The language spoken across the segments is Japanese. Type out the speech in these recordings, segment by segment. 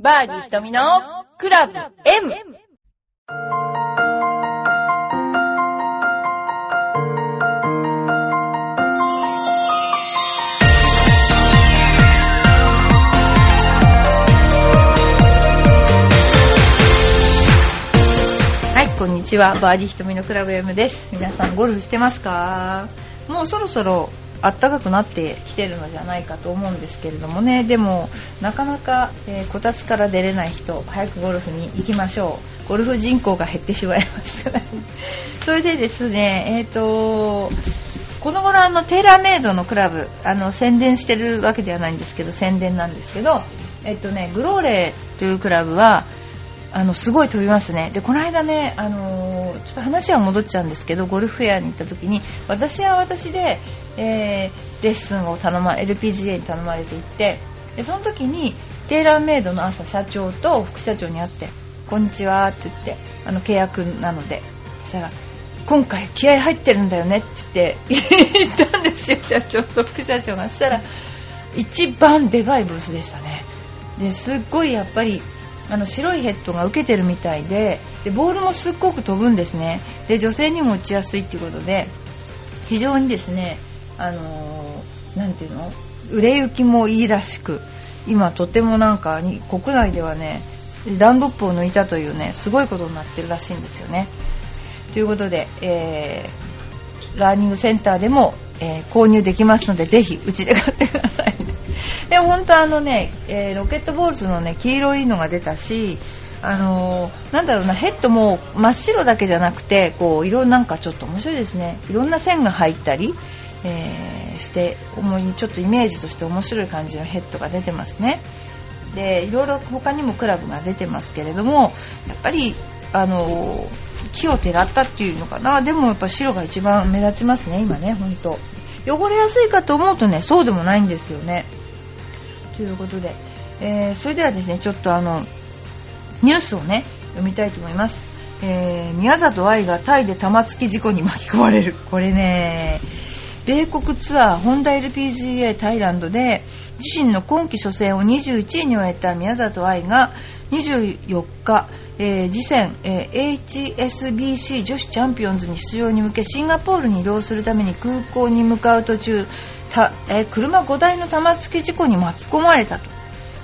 バーディー瞳のクラブ M! はい、こんにちは。バーディー瞳のクラブ M です。皆さんゴルフしてますか？もうそろそろ暖かくなってきてるのじゃないかと思うんですけれどもね。でも、なかなか、えーこたつから出れない人、早くゴルフに行きましょう。ゴルフ人口が減ってしまいました。それでですね、えっ、と、この頃あのテーラーメイドのクラブあの宣伝してるわけではないんですけど宣伝なんですけどえっとねグローレというクラブはあのすごい飛びますね。でこの間ねあのーちょっと話は戻っちゃうんですけどゴルフフェアに行った時に私は私で、えーレッスンを頼ま LPGA に頼まれて行ってでその時にテーラーメイドの朝社長と副社長に会ってこんにちはって言ってあの契約なのでそしたら今回気合入ってるんだよねって言って 言ったんですよ社長と副社長が。そしたら一番でかいブースでしたね。ですっごいやっぱりあの白いヘッドが受けてるみたいででボールもすっごく飛ぶんですね。で女性にも打ちやすいっていうことで非常にですねあのーていうの？売れ行きもいいらしく今とてもなんかに国内ではねダンロップを抜いたというねすごいことになってるらしいんですよね。ということで、えーラーニングセンターでも、えー購入できますのでぜひうちで買ってください でも本当あのね、えーロケットボールズのね黄色いのが出たしあのーなんだろうなヘッドも真っ白だけじゃなくてこう色なんかちょっと面白いですね。いろんな線が入ったり、えーして思いちょっとイメージとして面白い感じのヘッドが出てますね。でいろいろ他にもクラブが出てますけれどもやっぱりあの木をてらったっていうのかな。でもやっぱ白が一番目立ちますね今ね本当。汚れやすいかと思うとねそうでもないんですよね。ということで、えーそれではですねちょっとあのニュースをね読みたいと思います、えー宮里藍がタイで玉突き事故に巻き込まれる。これね米国ツアーホンダ LPGA タイランドで自身の今季初戦を21位に終えた宮里藍が24日、えー次戦、えー HSBC 女子チャンピオンズに出場に向けシンガポールに移動するために空港に向かう途中た、えー車5台の玉突き事故に巻き込まれたと。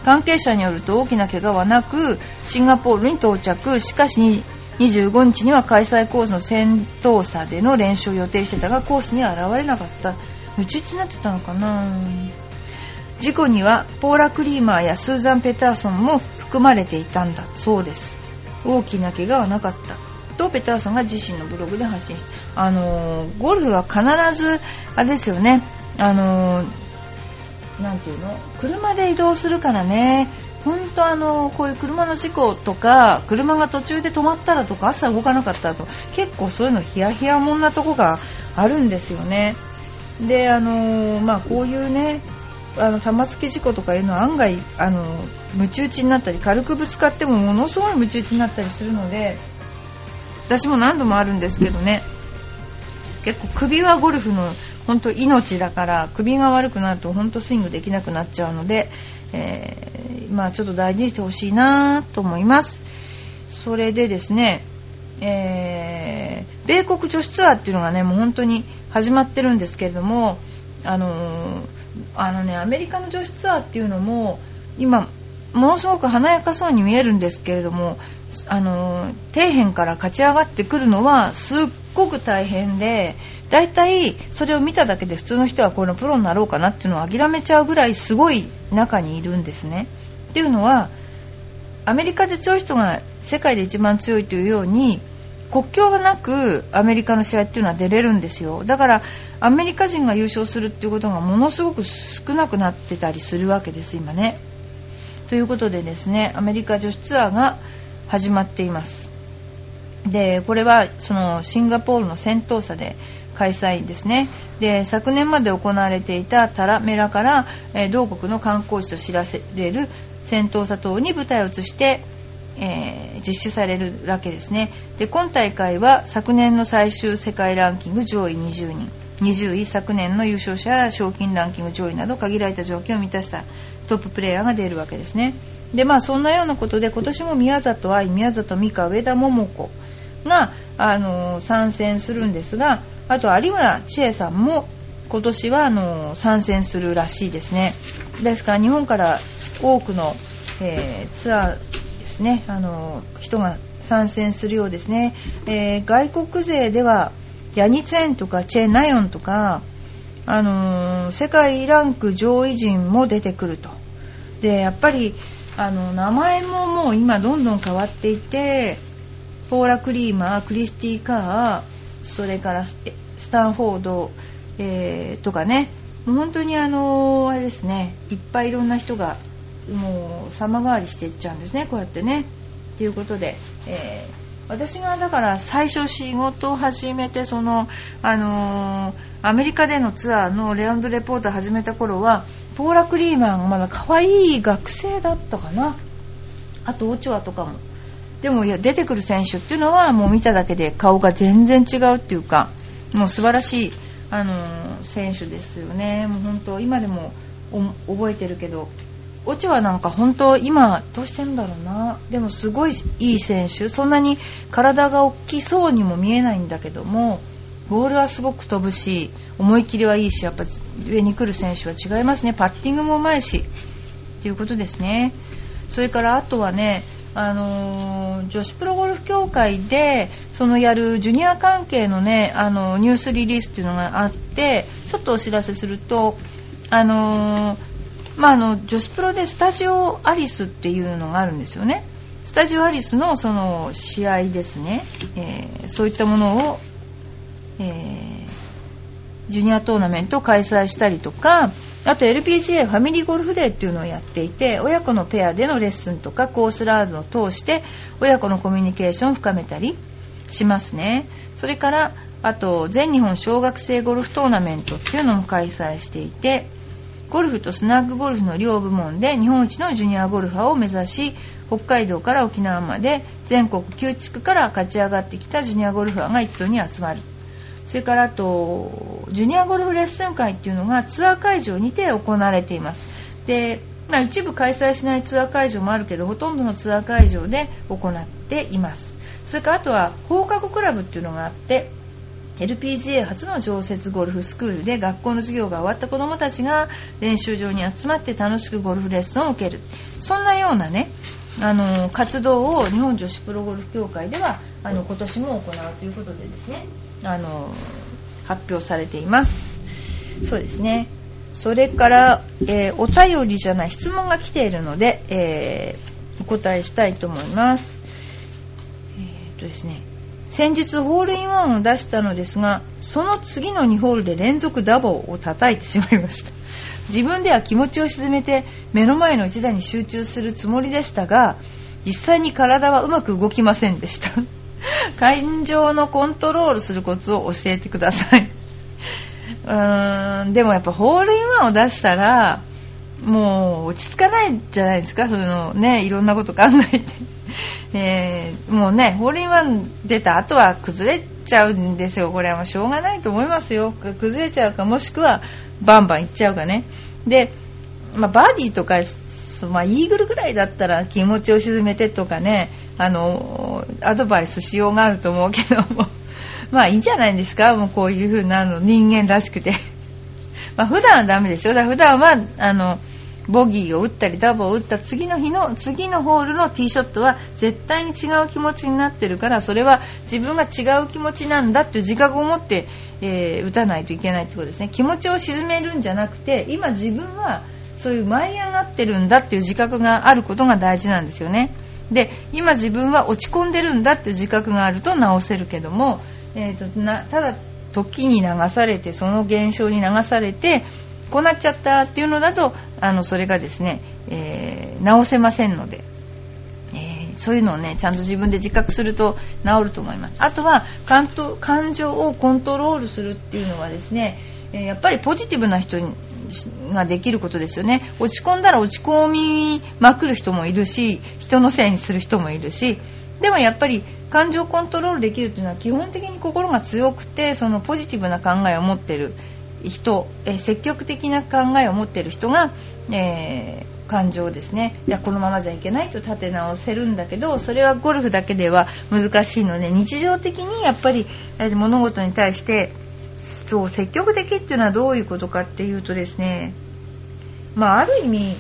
関係者によると大きな怪我はなくシンガポールに到着。しかし25日には開催コースの先頭差での練習を予定してたがコースには現れなかった。うち打ちになってたのかな。事故にはポーラ・クリーマーやスーザン・ペターソンも含まれていたんだそうです。大きな怪我はなかった。とペターソンが自身のブログで発信してあのーゴルフは必ずあれですよね。あのーなんていうの？車で移動するからね。本当あのこういう車の事故とか車が途中で止まったらとか朝動かなかったらと結構そういうのヒヤヒヤもんなとこがあるんですよね。であのまあこういうねあの玉突き事故とかいうのは案外あのムチ打ちになったり軽くぶつかってもものすごいムチ打ちになったりするので私も何度もあるんですけどね。結構首はゴルフの本当命だから首が悪くなると本当スイングできなくなっちゃうので、えーまあちょっと大事にしてほしいなと思います。それでですね、えー米国女子ツアーっていうのがねもう本当に始まってるんですけれどもあのーあのねアメリカの女子ツアーっていうのも今ものすごく華やかそうに見えるんですけれどもあの底辺から勝ち上がってくるのはすっごく大変で大体それを見ただけで普通の人はこのプロになろうかなっていうのを諦めちゃうぐらいすごい中にいるんですね。っていうのはアメリカで強い人が世界で一番強いというように国境がなくアメリカの試合っていうのは出れるんですよ。だからアメリカ人が優勝するっていうことがものすごく少なくなってたりするわけです今ね。ということでですねアメリカ女子ツアーが始まっています。でこれはそのシンガポールの先頭差で開催ですね。で昨年まで行われていたタラメラから、え同国の観光地と知られる先頭差等に舞台を移して、えー実施されるわけですね。で今大会は昨年の最終世界ランキング上位20人。20位昨年の優勝者や賞金ランキング上位など限られた条件を満たしたトッププレーヤーが出るわけですね。でまあそんなようなことで今年も宮里藍宮里美香上田桃子が、あの参戦するんですがあと有村千恵さんも今年はあの参戦するらしいですね。ですから日本から多くの、えー、ツアーですね。あの人が参戦するようですね、えー、外国勢ではヤニツェンとかチェ・ナヨンとか、あのー、世界ランク上位陣も出てくると。でやっぱりあの名前ももう今どんどん変わっていてポーラ・クリーマークリスティ・カーそれからスタンフォード、えー、とかね。本当にあのー、あれですね。いっぱいいろんな人がもう様変わりしていっちゃうんですねこうやってね。ということで、えー、私がだから最初仕事を始めてその、あのー、アメリカでのツアーのレオンドレポートを始めた頃はポーラ・クリーマンがまだ可愛い学生だったかな。あとオチョアとかも。でもいや出てくる選手っていうのはもう見ただけで顔が全然違うっていうかもう素晴らしい、あのー、選手ですよね。もう本当今でも覚えてるけどオチはなんか本当今どうしてんだろうな。でもすごいいい選手。そんなに体が大きそうにも見えないんだけどもボールはすごく飛ぶし思い切りはいいしやっぱ上に来る選手は違いますね。パッティングもうまいしということですね。それからあとはねあのー、女子プロゴルフ協会でそのやるジュニア関係のねあのニュースリリースっていうのがあってちょっとお知らせするとあのーまあ、あの女子プロでスタジオアリスっていうのがあるんですよね。スタジオアリスのその試合ですね、えー、そういったものを、えー、ジュニアトーナメントを開催したりとかあと LPGA ファミリーゴルフデーっていうのをやっていて親子のペアでのレッスンとかコースラードを通して親子のコミュニケーションを深めたりしますね。それからあと全日本小学生ゴルフトーナメントっていうのも開催していてゴルフとスナッグゴルフの両部門で日本一のジュニアゴルファーを目指し北海道から沖縄まで全国9地区から勝ち上がってきたジュニアゴルファーが一堂に集まるそれからあとジュニアゴルフレッスン会っていうのがツアー会場にて行われています。で、まあ、一部開催しないツアー会場もあるけどほとんどのツアー会場で行っています。それからあとは放課後クラブっていうのがあって LPGA 初の常設ゴルフスクールで学校の授業が終わった子どもたちが練習場に集まって楽しくゴルフレッスンを受ける。そんなようなねあの活動を日本女子プロゴルフ協会ではあの今年も行うということでですねあの発表されています。そうですね。それから、えー、お便りじゃない質問が来ているので、えー、お答えしたいと思います。えー、っとですね先日ホールインワンを出したのですがその次の2ホールで連続ダボを叩いてしまいました。自分では気持ちを沈めて目の前の一打に集中するつもりでしたが実際に体はうまく動きませんでした。感情のコントロールするコツを教えてください。うーんでもやっぱホールインワンを出したらもう落ち着かないじゃないですか。そのねいろんなこと考えて。えー、もうねホールインワン出た後は崩れちゃうんですよ。これはもうしょうがないと思いますよ。崩れちゃうかもしくはバンバンいっちゃうかね。で、まあ、バーディーとか、まあ、イーグルぐらいだったら気持ちを沈めてとかねあのアドバイスしようがあると思うけども。まあいいんじゃないですか。もうこういう風なの人間らしくて。まあ普段はダメですよ。だ普段はあのボギーを打ったりダボを打った次の日の次のホールのティーショットは絶対に違う気持ちになってるからそれは自分が違う気持ちなんだっていう自覚を持って、えー、打たないといけないってことですね。気持ちを沈めるんじゃなくて今自分はそういう舞い上がってるんだっていう自覚があることが大事なんですよね。で今自分は落ち込んでるんだっていう自覚があると直せるけども、えーとなただ時に流されてその現象に流されてこうなっちゃったっていうのだとあのそれがですね、えー、直せませんので、えー、そういうのをねちゃんと自分で自覚すると治ると思います。あとは感情をコントロールするっていうのはですねやっぱりポジティブな人ができることですよね。落ち込んだら落ち込みまくる人もいるし人のせいにする人もいるし。でもやっぱり感情コントロールできるっていうのは基本的に心が強くてそのポジティブな考えを持っている。人、え積極的な考えを持っている人が、えー、感情ですね。いやこのままじゃいけないと立て直せるんだけどそれはゴルフだけでは難しいので日常的にやっぱり物事に対してそう積極的っていうのはどういうことかっていうとですねまあある意味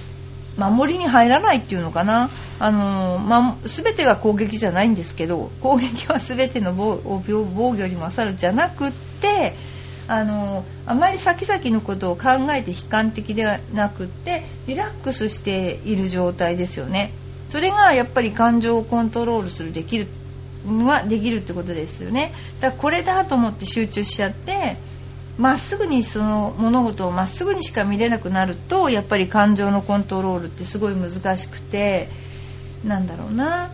守りに入らないっていうのかな、あのまあ、全てが攻撃じゃないんですけど攻撃は全ての防御よりも勝るじゃなくってあのあまり先々のことを考えて悲観的ではなくってリラックスしている状態ですよね。それがやっぱり感情をコントロールするできるはできるってことですよね。だからこれだと思って集中しちゃってまっすぐにその物事をまっすぐにしか見れなくなるとやっぱり感情のコントロールってすごい難しくてなんだろうな。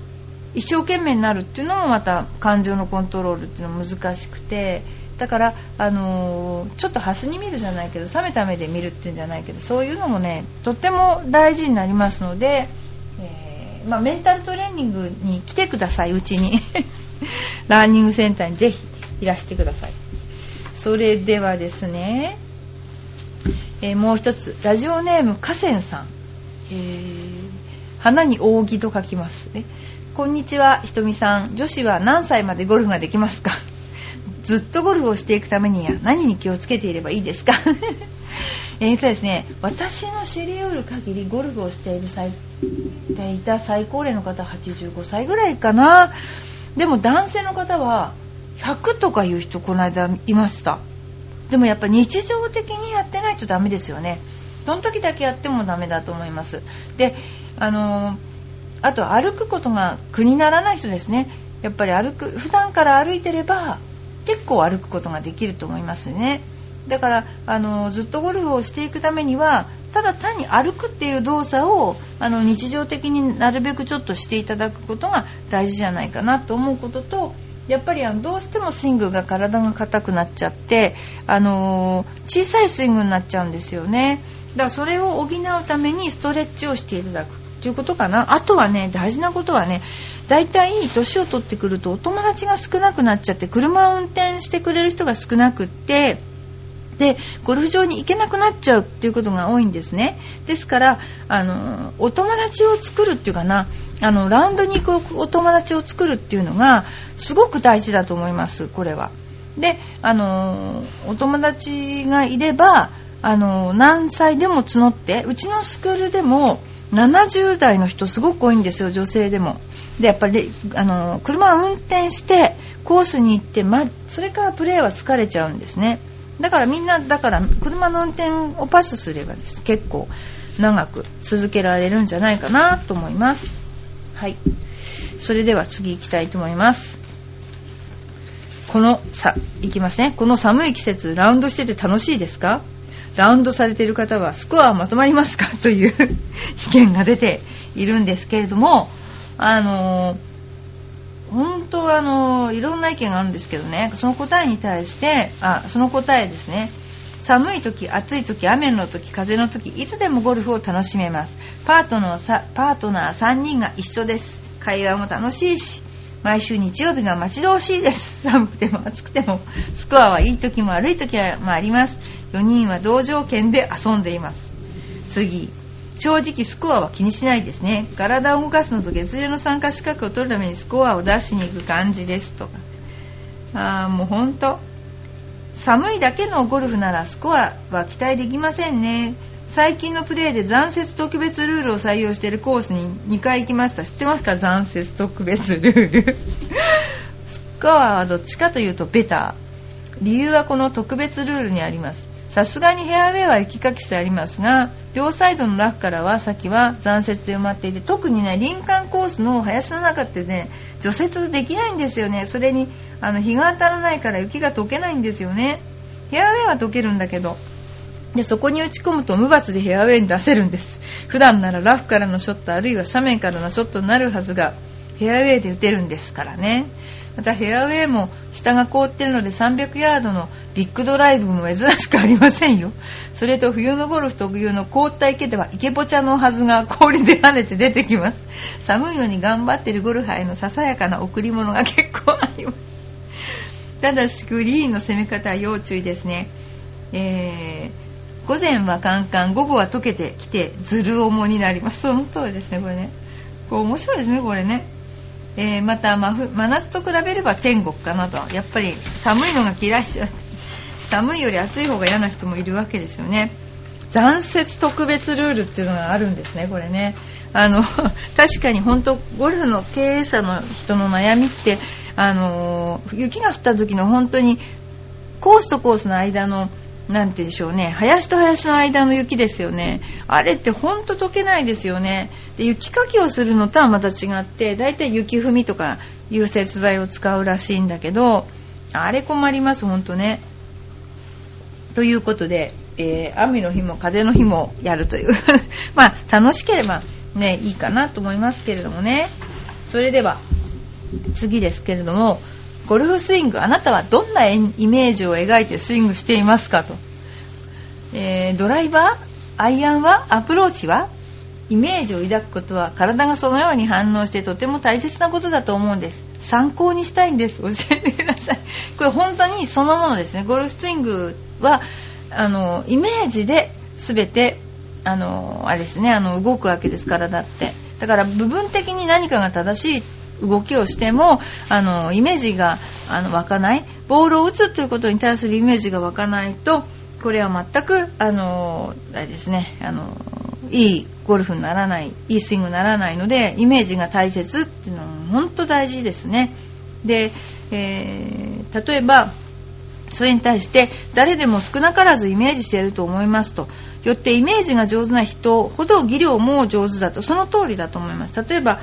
一生懸命になるっていうのもまた感情のコントロールっていうのも難しくてだから、あのー、ちょっとハスに見るじゃないけど冷めた目で見るっていうんじゃないけどそういうのもねとっても大事になりますので、えー、まあ、メンタルトレーニングに来てくださいうちに。ラーニングセンターにぜひいらしてください。それではですね、えー、もう一つラジオネーム河川さん、え、花に扇と書きます。ねこんにちはひとみさん。女子は何歳までゴルフができますか？ずっとゴルフをしていくためには何に気をつけていればいいですか？えとですね私の知り得る限りゴルフをしている最いた最高齢の方85歳ぐらいかな。でも男性の方は100とかいう人この間いました。でもやっぱ日常的にやってないとダメですよね。その時だけやってもダメだと思います。であのー、あと歩くことが苦にならない人ですね。やっぱり歩く普段から歩いてれば結構歩くことができると思いますね。だからあのずっとゴルフをしていくためにはただ単に歩くっていう動作をあの日常的になるべくちょっとしていただくことが大事じゃないかなと思うこととやっぱりあのどうしてもスイングが体が硬くなっちゃってあの小さいスイングになっちゃうんですよね。だからそれを補うためにストレッチをしていただく。ということかな。あとはね大事なことはね大体年を取ってくるとお友達が少なくなっちゃって車を運転してくれる人が少なくってでゴルフ場に行けなくなっちゃうっていうことが多いんですね。ですからあのお友達を作るっていうかなあのラウンドに行くお友達を作るっていうのがすごく大事だと思いますこれは。であのお友達がいればあの何歳でも募ってうちのスクールでも70代の人すごく多いんですよ女性でも。でやっぱりあの車を運転してコースに行って、ま、それからプレーは疲れちゃうんですね。だからみんなだから車の運転をパスすればです。結構長く続けられるんじゃないかなと思います。はい。それでは次行きたいと思います。このさ行きますね。この寒い季節ラウンドしてて楽しいですか？ラウンドされている方はスコアはまとまりますか？という意見が出ているんですけれどもあの本当はあのいろんな意見があるんですけどね。その答えに対してあその答えですね。寒い時暑い時雨の時風の時いつでもゴルフを楽しめます。パートナーパートナー3人が一緒です。会話も楽しいし毎週日曜日が待ち遠しいです。寒くても暑くても。スコアはいい時も悪い時もあります。4人は同条件で遊んでいます。次。正直スコアは気にしないですね。体を動かすのと月齢の参加資格を取るためにスコアを出しに行く感じです。とか。ああもうほんと寒いだけのゴルフならスコアは期待できませんね。最近のプレーで残雪特別ルールを採用しているコースに2回行きました。知ってますか？残雪特別ルール。スコアはどっちかというとベター。理由はこの特別ルールにあります。さすがにフェアウェイは行きかけしてありますが両サイドのラフからは先は残雪で埋まっていて特にね林間コースの林の中ってね除雪できないんですよね。それにあの日が当たらないから雪が溶けないんですよね。フェアウェイは溶けるんだけどでそこに打ち込むと無罰でフェアウェイに出せるんです。普段ならラフからのショットあるいは斜面からのショットになるはずがフェアウェイで打てるんですからね。またフェアウェイも下が凍ってるので300ヤードのビッグドライブも珍しくありませんよ。それと冬のゴルフ特有の凍った池ではイケボチャのはずが氷で跳ねて出てきます。寒いのに頑張ってるゴルファーへのささやかな贈り物が結構あります。ただしグリーンの攻め方は要注意ですね。えー、午前はカンカン午後は溶けてきてずる重になります。その通りですねこれね。こう面白いですねこれね。えー、また真真夏と比べれば天国かなと。やっぱり寒いのが嫌いじゃなくて寒いより暑い方が嫌な人もいるわけですよね。残雪特別ルールっていうのがあるんですねこれね。あの 確かに本当ゴルフの経営者の人の悩みってあの雪が降った時の本当にコースとコースの間のなんてでしょうね、林と林の間の雪ですよね。あれってほんと溶けないですよね。で雪かきをするのとはまた違って、だいたい雪踏みとか融雪剤を使うらしいんだけど、あれ困ります、ほんとね。ということで、えー、雨の日も風の日もやるという まあ、楽しければね、いいかなと思いますけれどもね。それでは、次ですけれども、ゴルフスイングあなたはどんなイメージを描いてスイングしていますかと、えー、ドライバーアイアンはアプローチはイメージを抱くことは体がそのように反応してとても大切なことだと思うんです。参考にしたいんです。教えてください。これ本当にそのものですね。ゴルフスイングはあのイメージで全てあのあれですね。あの動くわけです体って。だから部分的に何かが正しい動きをしてもあのイメージがあの湧かない。ボールを打つということに対するイメージが湧かないとこれは全くあのあれですねあのいいゴルフにならないいいスイングにならないのでイメージが大切っていうのは本当大事ですね。で、えー、例えばそれに対して誰でも少なからずイメージしていると思いますと。よってイメージが上手な人ほど技量も上手だと。その通りだと思います。例えば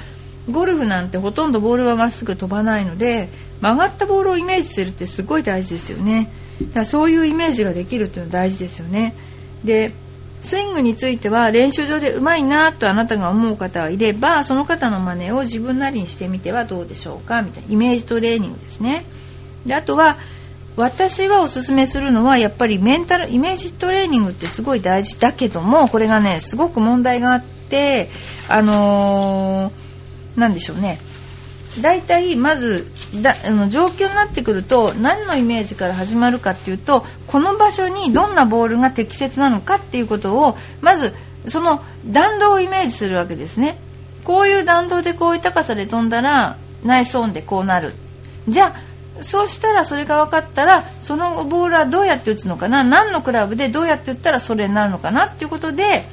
ゴルフなんてほとんどボールはまっすぐ飛ばないので曲がったボールをイメージするってすごい大事ですよね。だからそういうイメージができるっていうのは大事ですよね。でスイングについては練習場で上手いなとあなたが思う方がいればその方の真似を自分なりにしてみてはどうでしょうかみたいなイメージトレーニングですね。であとは私はおすすめするのはやっぱりメンタルイメージトレーニングってすごい大事だけどもこれがねすごく問題があってあのー何でしょうね。大体まずだあの状況になってくると何のイメージから始まるかっていうとこの場所にどんなボールが適切なのかっていうことをまずその弾道をイメージするわけですね。こういう弾道でこういう高さで飛んだらナイスオンでこうなる。じゃあそうしたらそれが分かったらそのボールはどうやって打つのかな？何のクラブでどうやって打ったらそれになるのかな？っていうことで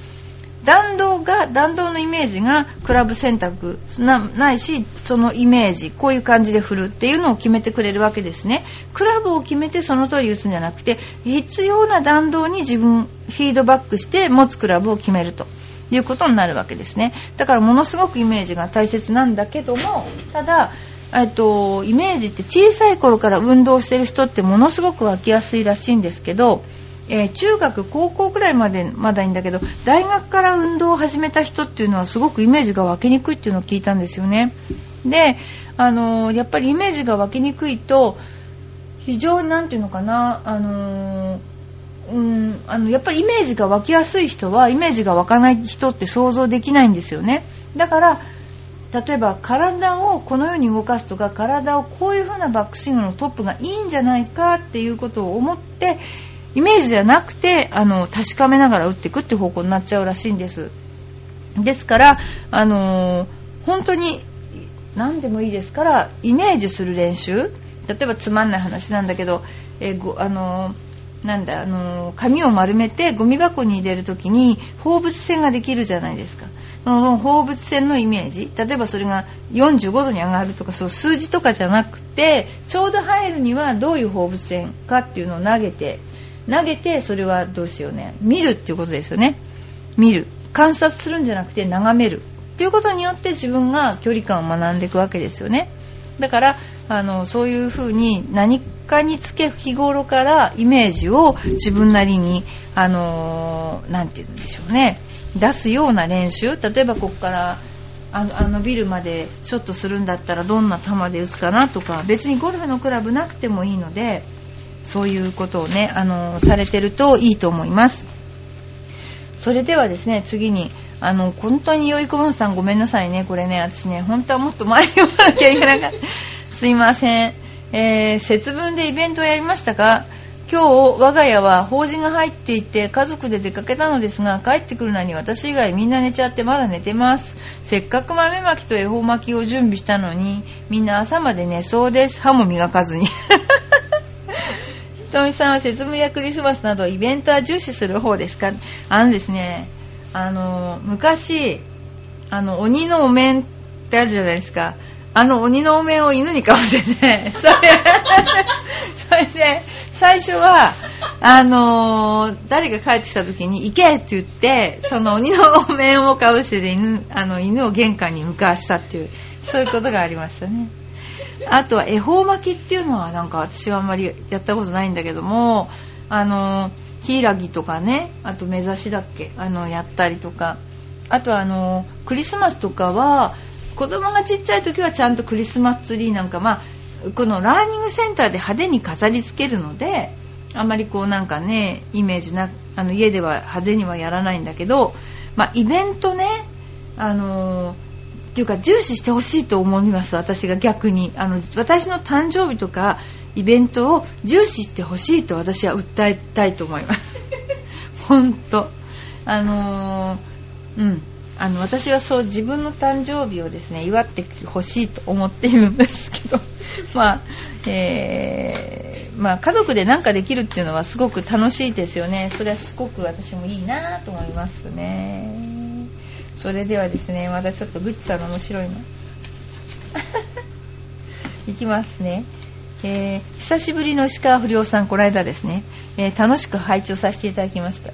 弾道が弾道のイメージがクラブ選択ないしそのイメージこういう感じで振るっていうのを決めてくれるわけですね。クラブを決めてその通り打つんじゃなくて必要な弾道に自分フィードバックして持つクラブを決めると。いうことになるわけですね。だからものすごくイメージが大切なんだけどもただえっと、イメージって小さい頃から運動してる人ってものすごく湧きやすいらしいんですけどえー、中学高校くらいまでまだいいんだけど大学から運動を始めた人っていうのはすごくイメージが湧きにくいっていうのを聞いたんですよね。であのー、やっぱりイメージが湧きにくいと非常に何て言うのかなあのー、うんあのやっぱりイメージが湧きやすい人はイメージが湧かない人って想像できないんですよね。だから例えば体をこのように動かすとか体をこういう風なバックスイングのトップがいいんじゃないかっていうことを思ってイメージじゃなくてあの確かめながら打っていくっていう方向になっちゃうらしいんです。ですからあの本当に何でもいいですからイメージする練習。例えばつまんない話なんだけど、え、ごあのなんだあの紙を丸めてゴミ箱に入れる時に放物線ができるじゃないですか。その放物線のイメージ。例えばそれが45度に上がるとかそう数字とかじゃなくてちょうど入るにはどういう放物線かっていうのを投げて投げてそれはどうしようね。見るっていうことですよね。見る。観察するんじゃなくて眺める。っていうことによって自分が距離感を学んでいくわけですよね。だからあのそういうふうに何かにつけ日頃からイメージを自分なりにあのー、て言うんでしょうね。出すような練習。例えばここからあのあのビルまでショットするんだったらどんな球で打つかなとか別にゴルフのクラブなくてもいいのでそういうことをねあのされてるといいと思います。それではですね次にあの本当によいこまさんごめんなさいね。これね私ね本当はもっと前に読まなきゃいけなかった。すいません、えー、節分でイベントをやりましたか今日我が家は法事が入っていて家族で出かけたのですが帰ってくるのに私以外みんな寝ちゃってまだ寝てます。せっかく豆まきと恵方巻きを準備したのにみんな朝まで寝そうです。歯も磨かずに。とみさんは節分やクリスマスなどイベントは重視する方ですか？あのですねあの昔あの鬼のお面ってあるじゃないですかあの鬼のお面を犬にかぶせて、それ、それで、最初は、あの、誰が帰ってきた時に、行けって言って、その鬼のお面をかぶせて犬、あの、犬を玄関に向かわしたっていう、そういうことがありましたね。あとは恵方巻きっていうのはなんか私はあんまりやったことないんだけども、あのー、ヒイラギとかね、あと目指しだっけ、あの、やったりとか、あとあの、クリスマスとかは、子供がちっちゃい時はちゃんとクリスマスツリーなんか、まあ、このラーニングセンターで派手に飾り付けるのであんまりこうなんかねイメージなあの家では派手にはやらないんだけど、まあ、イベントねあのー、っていうか重視してほしいと思います私が逆に。あの私の誕生日とかイベントを重視してほしいと私は訴えたいと思います。本当。あのー、うん。あの私はそう自分の誕生日をですね祝ってほしいと思っているんですけど、まあえー、まあ、家族で何かできるっていうのはすごく楽しいですよね。それはすごく私もいいなと思いますね。それではですねまたちょっとグッチさんの面白いの。いきますね。えー、久しぶりの石川不良さんこの間ですね、えー、楽しく拝聴させていただきました。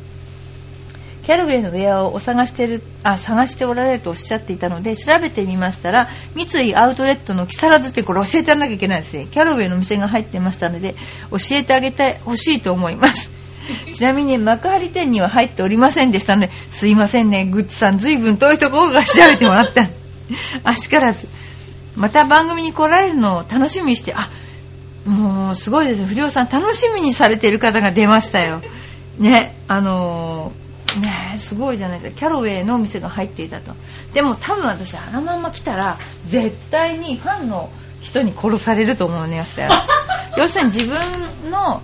キャルウェイのウェアをお探してるあ探しておられるとおっしゃっていたので調べてみましたら三井アウトレットの木更津ってこれ教えてやらなきゃいけないですね。キャルウェイの店が入ってましたので教えてあげてほしいと思います ちなみに幕張店には入っておりませんでしたのですいませんね。グッズさん随分遠いところから調べてもらった。あしからず。また番組に来られるのを楽しみにしてあもうすごいです。不良さん楽しみにされている方が出ましたよ。ねあのーねすごいじゃないですか。キャロウェイのお店が入っていたと。でも多分私あのまま来たら絶対にファンの人に殺されると思うね 要するに自分の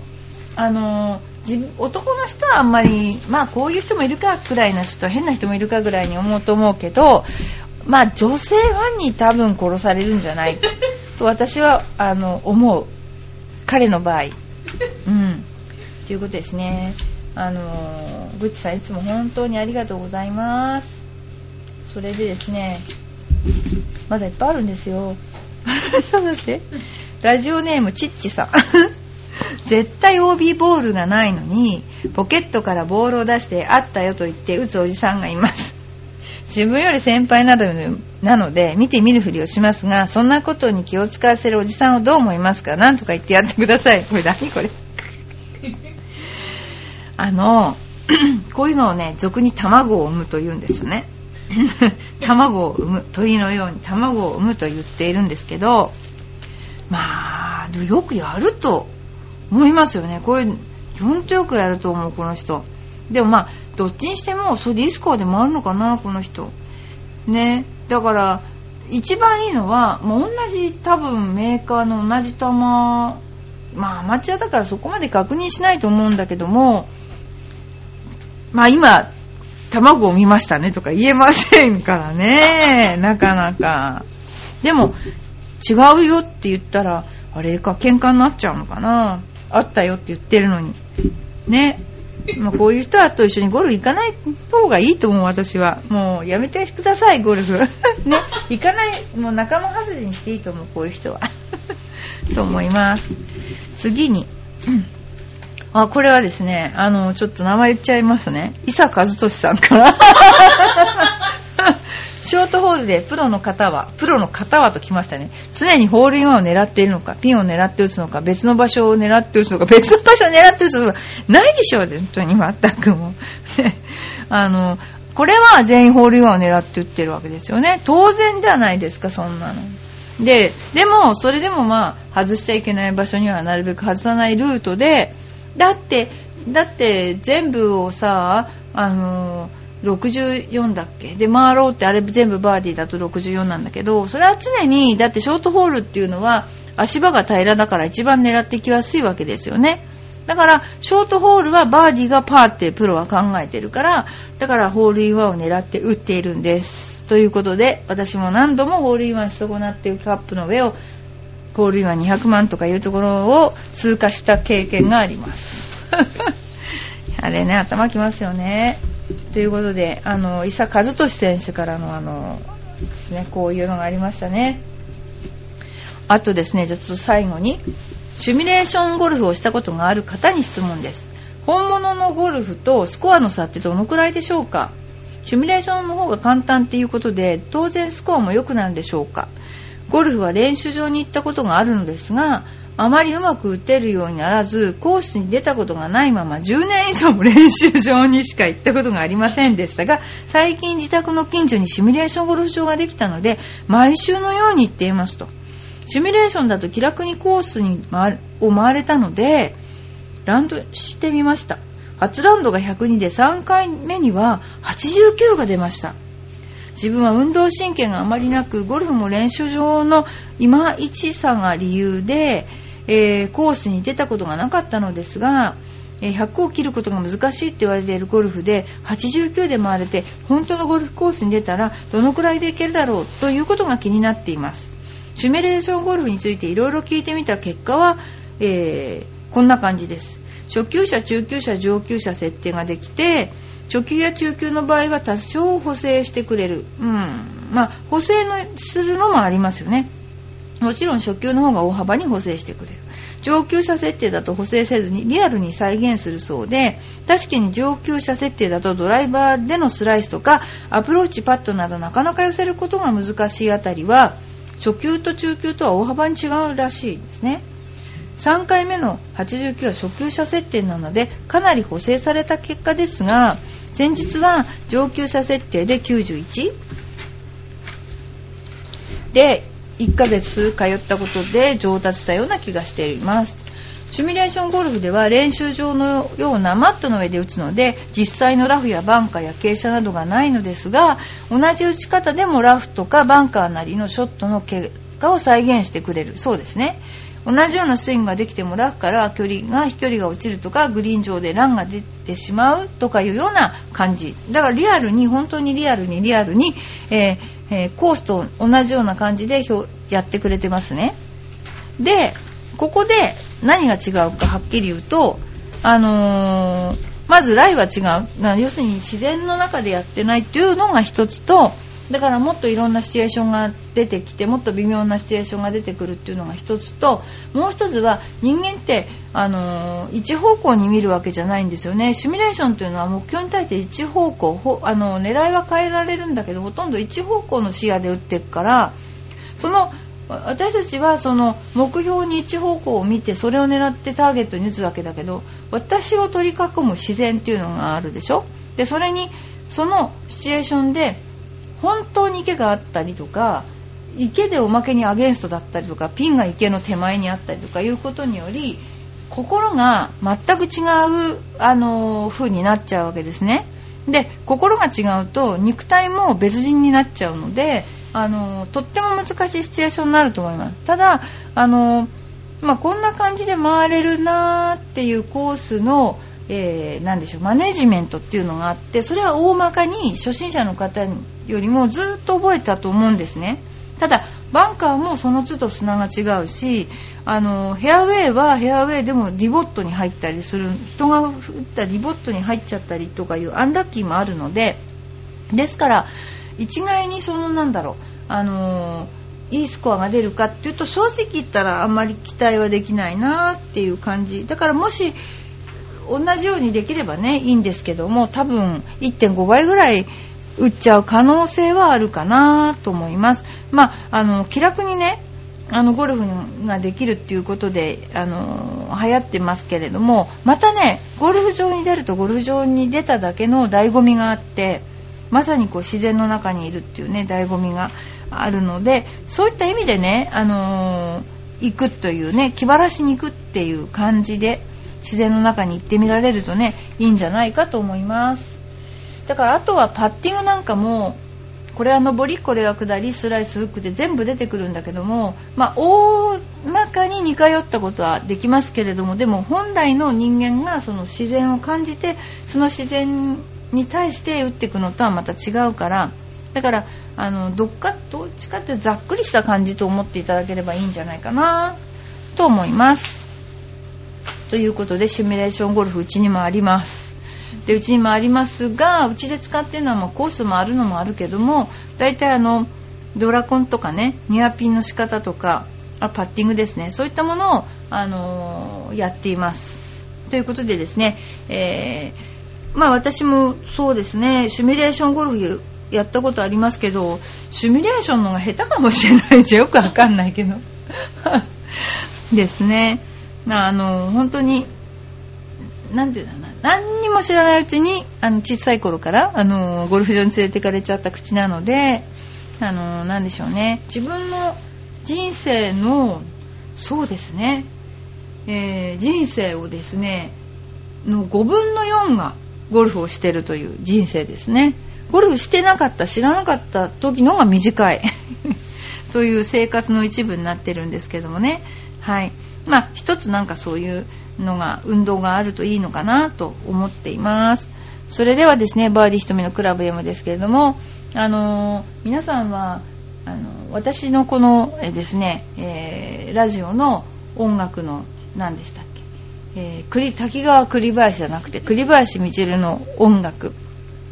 あの自男の人はあんまりまあこういう人もいるかくらいなちょっと変な人もいるかぐらいに思うと思うけどまあ女性ファンに多分殺されるんじゃないと私はあの思う。彼の場合。うん。ということですね。あのぐっちさんいつも本当にありがとうございます。それでですねまだいっぱいあるんですよ。ちょっと待って。ラジオネームチッチさん。絶対 OB ボールがないのにポケットからボールを出してあったよと言って打つおじさんがいます。自分より先輩などなので見て見ぬふりをしますがそんなことに気を使わせるおじさんをどう思いますか？何とか言ってやってください。これ何これ？あの こういうのをね俗に卵を産むと言うんですよね。卵を産む鳥のように卵を産むと言っているんですけどまあよくやると思いますよねこういう本当よくやると思うこの人でもまあどっちにしてもそれでいいスコアでもあるのかなこの人ねだから一番いいのはもう同じ多分メーカーの同じ球まあアマチュアだからそこまで確認しないと思うんだけどもまあ今、卵を見ましたねとか言えませんからね。なかなか。でも、違うよって言ったら、あれか、喧嘩になっちゃうのかな。あったよって言ってるのに。ね。まあ、こういう人はと一緒にゴルフ行かない方がいいと思う、私は。もうやめてください、ゴルフ。ね。行かない、もう仲間外れにしていいと思う、こういう人は。と思います。次に。あ、これはですね、あの、ちょっと名前言っちゃいますね。伊佐和俊さんから。ショートホールでプロの方は、プロの方はと来ましたね。常にホールインワンを狙っているのか、ピンを狙って打つのか、別の場所を狙って打つのか、別の場所を狙って打つのか、ないでしょう、本当に全くもう。あの、これは全員ホールインワンを狙って打ってるわけですよね。当然じゃないですか、そんなの。で、でも、それでもまあ、外しちゃいけない場所にはなるべく外さないルートで、だって、だって全部をさ、あの64だっけ？で回ろうってあれ全部バーディーだと64なんだけどそれは常にだってショートホールっていうのは足場が平らだから一番狙っていきやすいわけですよね。だからショートホールはバーディーがパーってプロは考えてるからだからホールインワンを狙って打っているんです。ということで私も何度もホールインワンし損なってカップの上をホールインワン200万とかいうところを通過した経験があります。あれね頭きますよね。ということで、あの、伊佐和俊選手からの、あの、ですね、こういうのがありましたね。あとですね、じゃちょっと最後に、シミュレーションゴルフをしたことがある方に質問です。本物のゴルフとスコアの差ってどのくらいでしょうか？シミュレーションの方が簡単っていうことで、当然スコアも良くなるんでしょうか？ゴルフは練習場に行ったことがあるのですが、あまりうまく打てるようにならず、コースに出たことがないまま10年以上も練習場にしか行ったことがありませんでしたが、最近自宅の近所にシミュレーションゴルフ場ができたので、毎週のように行っていますと。シミュレーションだと気楽にコースに回を回れたので、ランドしてみました。初ラウンドが102で3回目には89が出ました。自分は運動神経があまりなく、ゴルフも練習場のいまいちさが理由で、えー、コースに出たことがなかったのですが、え100を切ることが難しいって言われているゴルフで89で回れて本当のゴルフコースに出たらどのくらいでいけるだろうということが気になっています。シミュレーションゴルフについていろいろ聞いてみた結果は、えー、こんな感じです。初級者中級者上級者設定ができて初級や中級の場合は多少補正してくれる、うん。まあ、補正のするのもありますよね。もちろん初級の方が大幅に補正してくれる。上級者設定だと補正せずにリアルに再現するそうで、確かに上級者設定だとドライバーでのスライスとかアプローチ、パットなどなかなか寄せることが難しいあたりは、初級と中級とは大幅に違うらしいですね。3回目の89は初級者設定なのでかなり補正された結果ですが先日は上級者設定で91で1ヶ月通ったことで上達したような気がしています。シミュレーションゴルフでは練習場のようなマットの上で打つので実際のラフやバンカーや傾斜などがないのですが同じ打ち方でもラフとかバンカーなりのショットの結果を再現してくれるそうですね。同じようなスイングができてもラフから距離が飛距離が落ちるとかグリーン上でランが出てしまうとかいうような感じ。だからリアルに本当にリアルにリアルに、えーえー、コースと同じような感じでやってくれてますね。で、ここで何が違うかはっきり言うと、あのー、まずライは違う。要するに自然の中でやってないっていうのが一つと、だからもっといろんなシチュエーションが出てきてもっと微妙なシチュエーションが出てくるっていうのが一つともう一つは人間ってあの一方向に見るわけじゃないんですよね。シミュレーションというのは目標に対して一方向あの狙いは変えられるんだけどほとんど一方向の視野で打っていくからその私たちはその目標に一方向を見てそれを狙ってターゲットに打つわけだけど私を取り囲む自然っていうのがあるでしょ。でそれにそのシチュエーションで本当に池があったりとか池でおまけにアゲンストだったりとかピンが池の手前にあったりとかいうことにより心が全く違う、あのー、風になっちゃうわけですね。で心が違うと肉体も別人になっちゃうので、あのー、とっても難しいシチュエーションになると思います。ただ、あのー、まあ、こんな感じで回れるなーっていうコースのえー、でしょうマネジメントっていうのがあってそれは大まかに初心者の方よりもずっと覚えたと思うんですね。ただバンカーもその都度砂が違うしあのフェアウェイはフェアウェイでもディボットに入ったりする人が打ったディボットに入っちゃったりとかいうアンラッキーもあるのでですから一概にそのなんだろうあのいいスコアが出るかっていうと正直言ったらあんまり期待はできないなっていう感じ。だからもし同じようにできればねいいんですけども多分1.5倍ぐらい打っちゃう可能性はあるかなと思います。まあ、あの気楽にねあのゴルフができるっていうことであの流行ってますけれどもまたねゴルフ場に出るとゴルフ場に出ただけの醍醐味があってまさにこう自然の中にいるっていうね醍醐味があるのでそういった意味でね、あのー、行くというね気晴らしに行くっていう感じで自然の中に行ってみられるとねいいんじゃないかと思いますだからあとはパッティングなんかもこれは上りこれは下りスライスフックで全部出てくるんだけども、まあ、大まかに似通ったことはできますけれどもでも本来の人間がその自然を感じてその自然に対して打っていくのとはまた違うからだからあのどっかどっちかってざっくりした感じと思っていただければいいんじゃないかなと思います。ということでシミュレーションゴルフうちにもあります。でうちにもありますがうちで使ってるのはもうコースもあるのもあるけども大体あのドラコンとかねニアピンの仕方とかあパッティングですね。そういったものを、あのー、やっています。ということでですね、えー、まあ私もそうですねシミュレーションゴルフやったことありますけどシミュレーションのが下手かもしれないじゃよくわかんないけど。ですね。あの本当に何て言うんだろうな。何にも知らないうちにあの小さい頃からあのゴルフ場に連れていかれちゃった口なのであの何でしょうね。自分の人生のそうですね、えー、人生をですねの5分の4がゴルフをしてるという人生ですね。ゴルフしてなかった知らなかった時のが短い。という生活の一部になってるんですけどもね。はい。まあ一つなんかそういうのが運動があるといいのかなと思っています。それではですねバーディー瞳のクラブ M ですけれどもあのー、皆さんはあの私のこのえですね、えー、ラジオの音楽の何でしたっけ、えー、滝川栗林じゃなくて栗林みちるの音楽、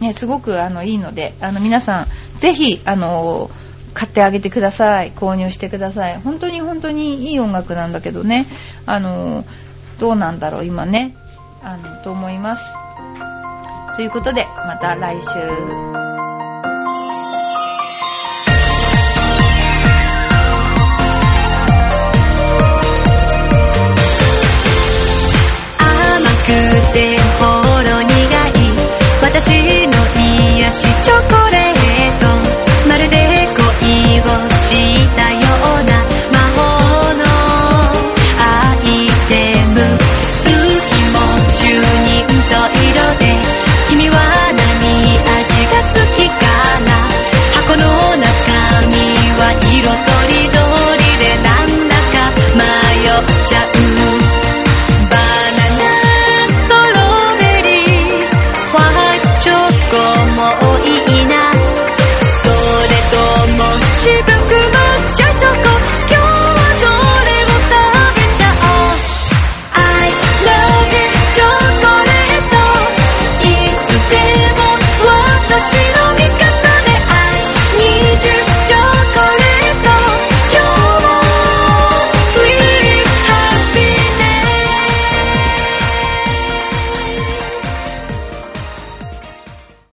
ね、すごくあのいいのであの皆さんぜひあの買ってあげてください。購入してください。本当に本当にいい音楽なんだけどね。あのどうなんだろう今ね。あのと思います。ということでまた来週。てほろ苦い。私の癒しチョコ